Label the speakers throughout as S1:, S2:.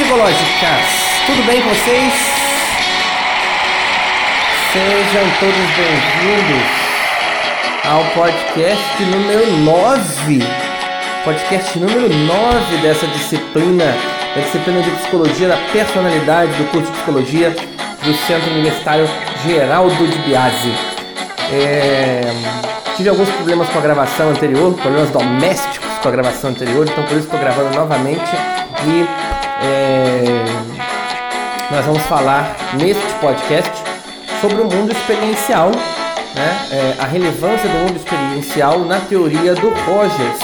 S1: psicológicas. Tudo bem com vocês? Sejam todos bem-vindos ao podcast número 9. Podcast número 9 dessa disciplina, da disciplina de psicologia da personalidade do curso de psicologia do Centro Universitário Geraldo de Biase. É... Tive alguns problemas com a gravação anterior, problemas domésticos com a gravação anterior, então por isso estou gravando novamente e é, nós vamos falar neste podcast sobre o mundo experiencial, né? É, a relevância do mundo experiencial na teoria do Rogers,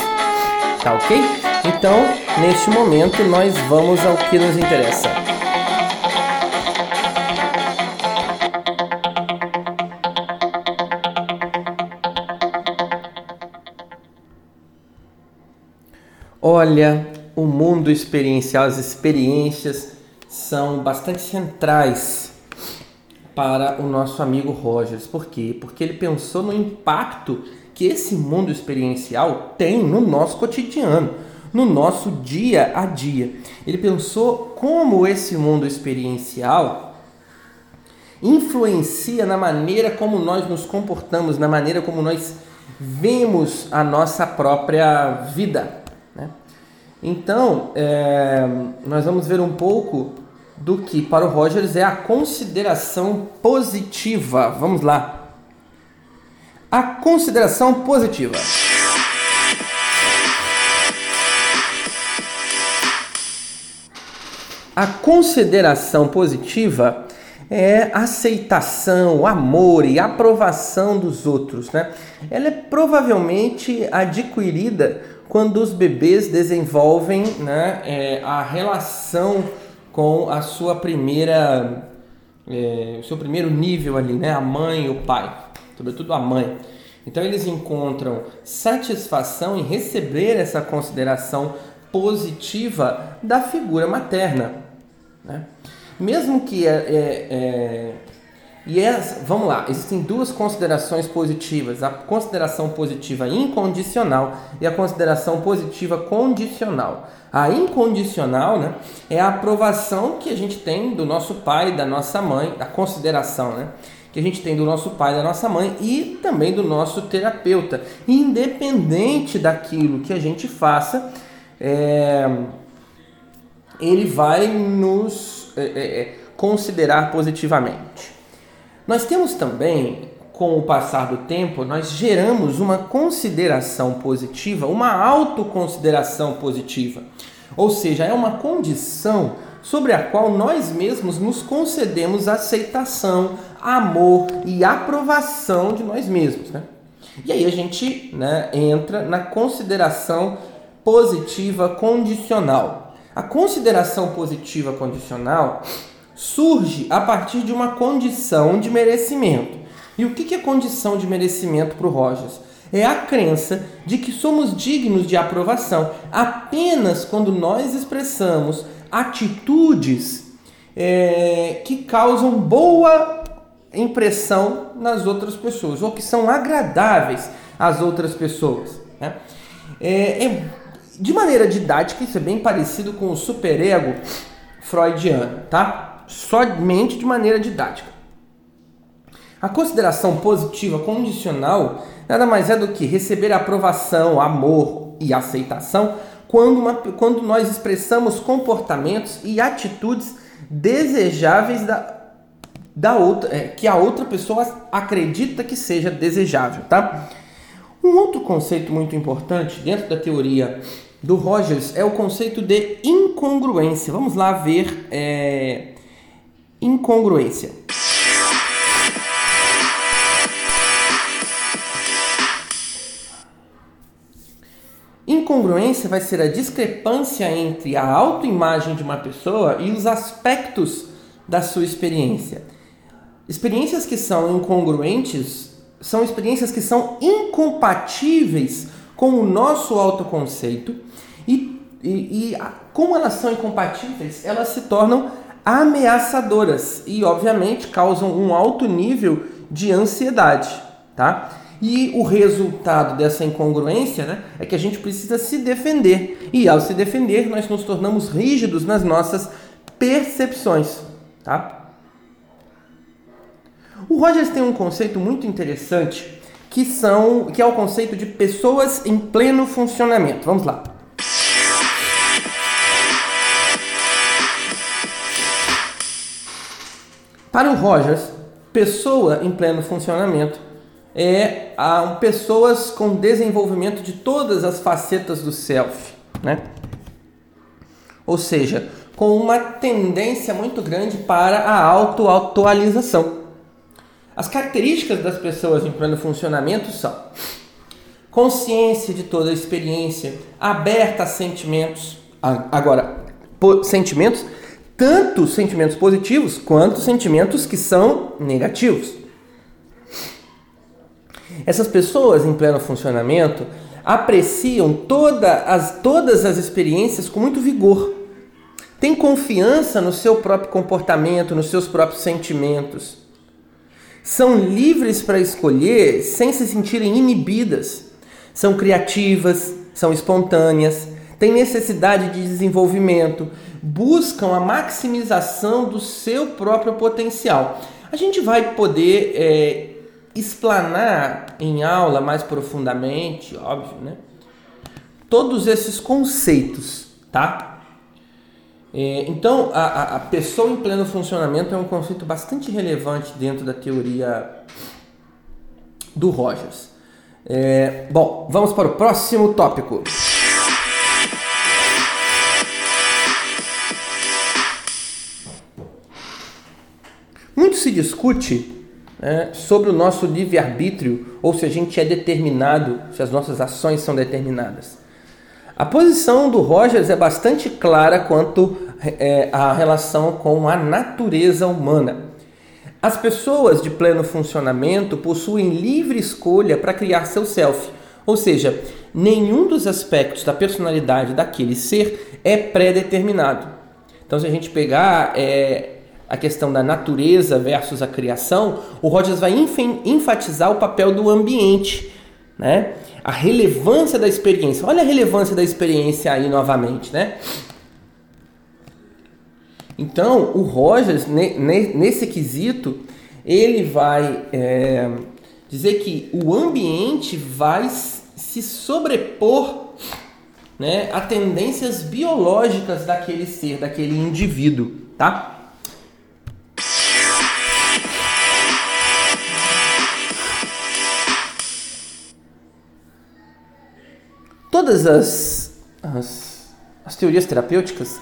S1: tá ok? Então, neste momento, nós vamos ao que nos interessa. Olha, o mundo experiencial, as experiências são bastante centrais para o nosso amigo Rogers. Por quê? Porque ele pensou no impacto que esse mundo experiencial tem no nosso cotidiano, no nosso dia a dia. Ele pensou como esse mundo experiencial influencia na maneira como nós nos comportamos, na maneira como nós vemos a nossa própria vida. Então, é, nós vamos ver um pouco do que para o Rogers é a consideração positiva. Vamos lá. A consideração positiva. A consideração positiva é aceitação, amor e aprovação dos outros, né? Ela é provavelmente adquirida quando os bebês desenvolvem né, é, a relação com a sua primeira, é, o seu primeiro nível ali, né, a mãe e o pai, sobretudo a mãe. Então eles encontram satisfação em receber essa consideração positiva da figura materna. Né? Mesmo que é, é, é e é, vamos lá, existem duas considerações positivas: a consideração positiva incondicional e a consideração positiva condicional. A incondicional né, é a aprovação que a gente tem do nosso pai, da nossa mãe, a consideração né, que a gente tem do nosso pai, da nossa mãe e também do nosso terapeuta, independente daquilo que a gente faça. É, ele vai nos é, é, é considerar positivamente. Nós temos também, com o passar do tempo, nós geramos uma consideração positiva, uma autoconsideração positiva. Ou seja, é uma condição sobre a qual nós mesmos nos concedemos aceitação, amor e aprovação de nós mesmos. Né? E aí a gente né, entra na consideração positiva condicional. A consideração positiva condicional surge a partir de uma condição de merecimento. E o que é condição de merecimento para o Rogers? É a crença de que somos dignos de aprovação apenas quando nós expressamos atitudes é, que causam boa impressão nas outras pessoas ou que são agradáveis às outras pessoas. Né? É, é, de maneira didática, isso é bem parecido com o superego freudiano, tá? Somente de maneira didática. A consideração positiva condicional nada mais é do que receber aprovação, amor e aceitação quando, uma, quando nós expressamos comportamentos e atitudes desejáveis da, da outra, é, que a outra pessoa acredita que seja desejável, tá? Um outro conceito muito importante dentro da teoria do Rogers é o conceito de incongruência. Vamos lá ver é, incongruência. Incongruência vai ser a discrepância entre a autoimagem de uma pessoa e os aspectos da sua experiência. Experiências que são incongruentes são experiências que são incompatíveis com o nosso autoconceito e, e, e como elas são incompatíveis, elas se tornam ameaçadoras e, obviamente, causam um alto nível de ansiedade, tá? E o resultado dessa incongruência né, é que a gente precisa se defender. E ao se defender, nós nos tornamos rígidos nas nossas percepções, tá? O Rogers tem um conceito muito interessante que são que é o conceito de pessoas em pleno funcionamento. Vamos lá. Para o Rogers, pessoa em pleno funcionamento é a, pessoas com desenvolvimento de todas as facetas do self, né? Ou seja, com uma tendência muito grande para a auto-atualização. As características das pessoas em pleno funcionamento são consciência de toda a experiência, aberta a sentimentos. Agora, sentimentos, tanto sentimentos positivos quanto sentimentos que são negativos. Essas pessoas em pleno funcionamento apreciam toda as, todas as experiências com muito vigor. Têm confiança no seu próprio comportamento, nos seus próprios sentimentos são livres para escolher sem se sentirem inibidas. São criativas, são espontâneas, têm necessidade de desenvolvimento, buscam a maximização do seu próprio potencial. A gente vai poder é, explanar em aula mais profundamente, óbvio, né? Todos esses conceitos, tá? É, então, a, a pessoa em pleno funcionamento é um conceito bastante relevante dentro da teoria do Rogers. É, bom, vamos para o próximo tópico. Se discute né, sobre o nosso livre-arbítrio, ou se a gente é determinado, se as nossas ações são determinadas. A posição do Rogers é bastante clara quanto é, à relação com a natureza humana. As pessoas de pleno funcionamento possuem livre escolha para criar seu self, ou seja, nenhum dos aspectos da personalidade daquele ser é pré-determinado. Então, se a gente pegar é, a questão da natureza versus a criação, o Rogers vai enfatizar o papel do ambiente, né? a relevância da experiência. Olha a relevância da experiência aí novamente, né? Então, o Rogers, nesse quesito, ele vai é, dizer que o ambiente vai se sobrepor né, a tendências biológicas daquele ser, daquele indivíduo, tá? Todas as, as, as teorias terapêuticas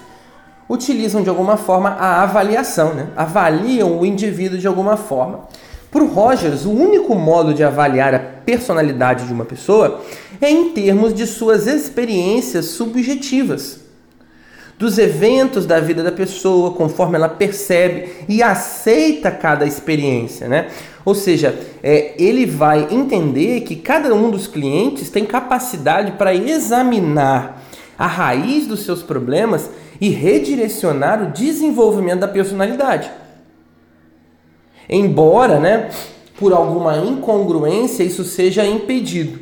S1: utilizam de alguma forma a avaliação, né? avaliam o indivíduo de alguma forma. Para o Rogers, o único modo de avaliar a personalidade de uma pessoa é em termos de suas experiências subjetivas, dos eventos da vida da pessoa, conforme ela percebe e aceita cada experiência, né? Ou seja, é, ele vai entender que cada um dos clientes tem capacidade para examinar a raiz dos seus problemas e redirecionar o desenvolvimento da personalidade. Embora, né, por alguma incongruência, isso seja impedido.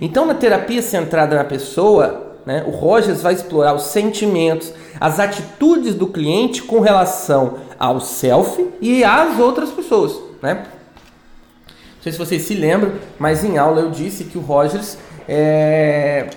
S1: Então, na terapia centrada na pessoa, né, o Rogers vai explorar os sentimentos, as atitudes do cliente com relação ao self e às outras pessoas. Né? Sei se vocês se lembram, mas em aula eu disse que o Rogers é...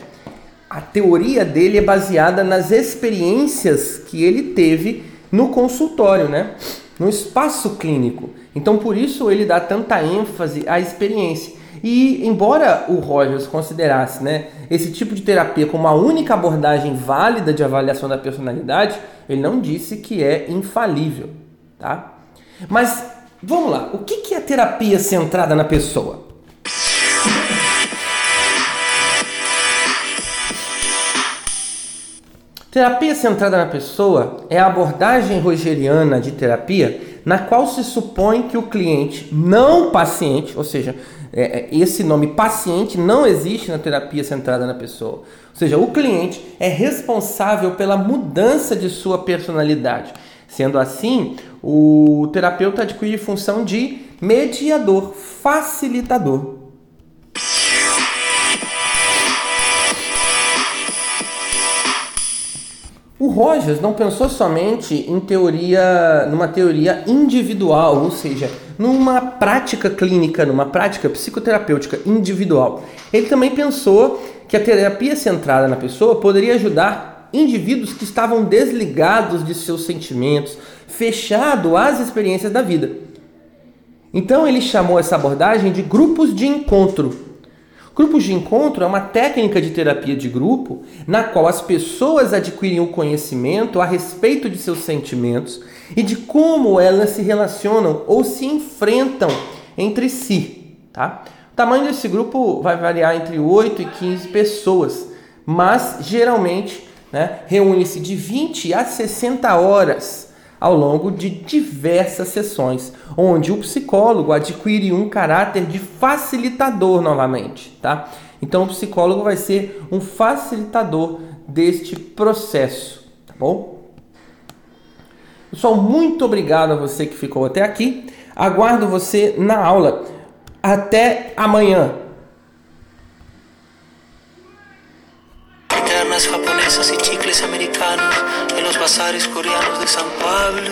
S1: a teoria dele é baseada nas experiências que ele teve no consultório, né? no espaço clínico. Então por isso ele dá tanta ênfase à experiência. E embora o Rogers considerasse né, esse tipo de terapia como a única abordagem válida de avaliação da personalidade, ele não disse que é infalível. Tá? Mas Vamos lá, o que é a terapia centrada na pessoa? Terapia centrada na pessoa é a abordagem rogeriana de terapia na qual se supõe que o cliente, não paciente, ou seja, é, é, esse nome paciente não existe na terapia centrada na pessoa. Ou seja, o cliente é responsável pela mudança de sua personalidade. Sendo assim, o terapeuta adquire função de mediador, facilitador. O Rogers não pensou somente em teoria, numa teoria individual, ou seja, numa prática clínica, numa prática psicoterapêutica individual. Ele também pensou que a terapia centrada na pessoa poderia ajudar indivíduos que estavam desligados de seus sentimentos, fechado às experiências da vida. Então ele chamou essa abordagem de grupos de encontro. Grupos de encontro é uma técnica de terapia de grupo na qual as pessoas adquirem o conhecimento a respeito de seus sentimentos e de como elas se relacionam ou se enfrentam entre si. Tá? O tamanho desse grupo vai variar entre 8 e 15 pessoas, mas geralmente né, reúne-se de 20 a 60 horas ao longo de diversas sessões, onde o psicólogo adquire um caráter de facilitador novamente, tá? Então o psicólogo vai ser um facilitador deste processo, tá bom? Pessoal, muito obrigado a você que ficou até aqui. Aguardo você na aula. Até amanhã.
S2: Y chicles americanos en los bazares coreanos de San Pablo.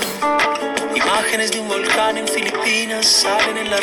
S2: Imágenes de un volcán en Filipinas salen en la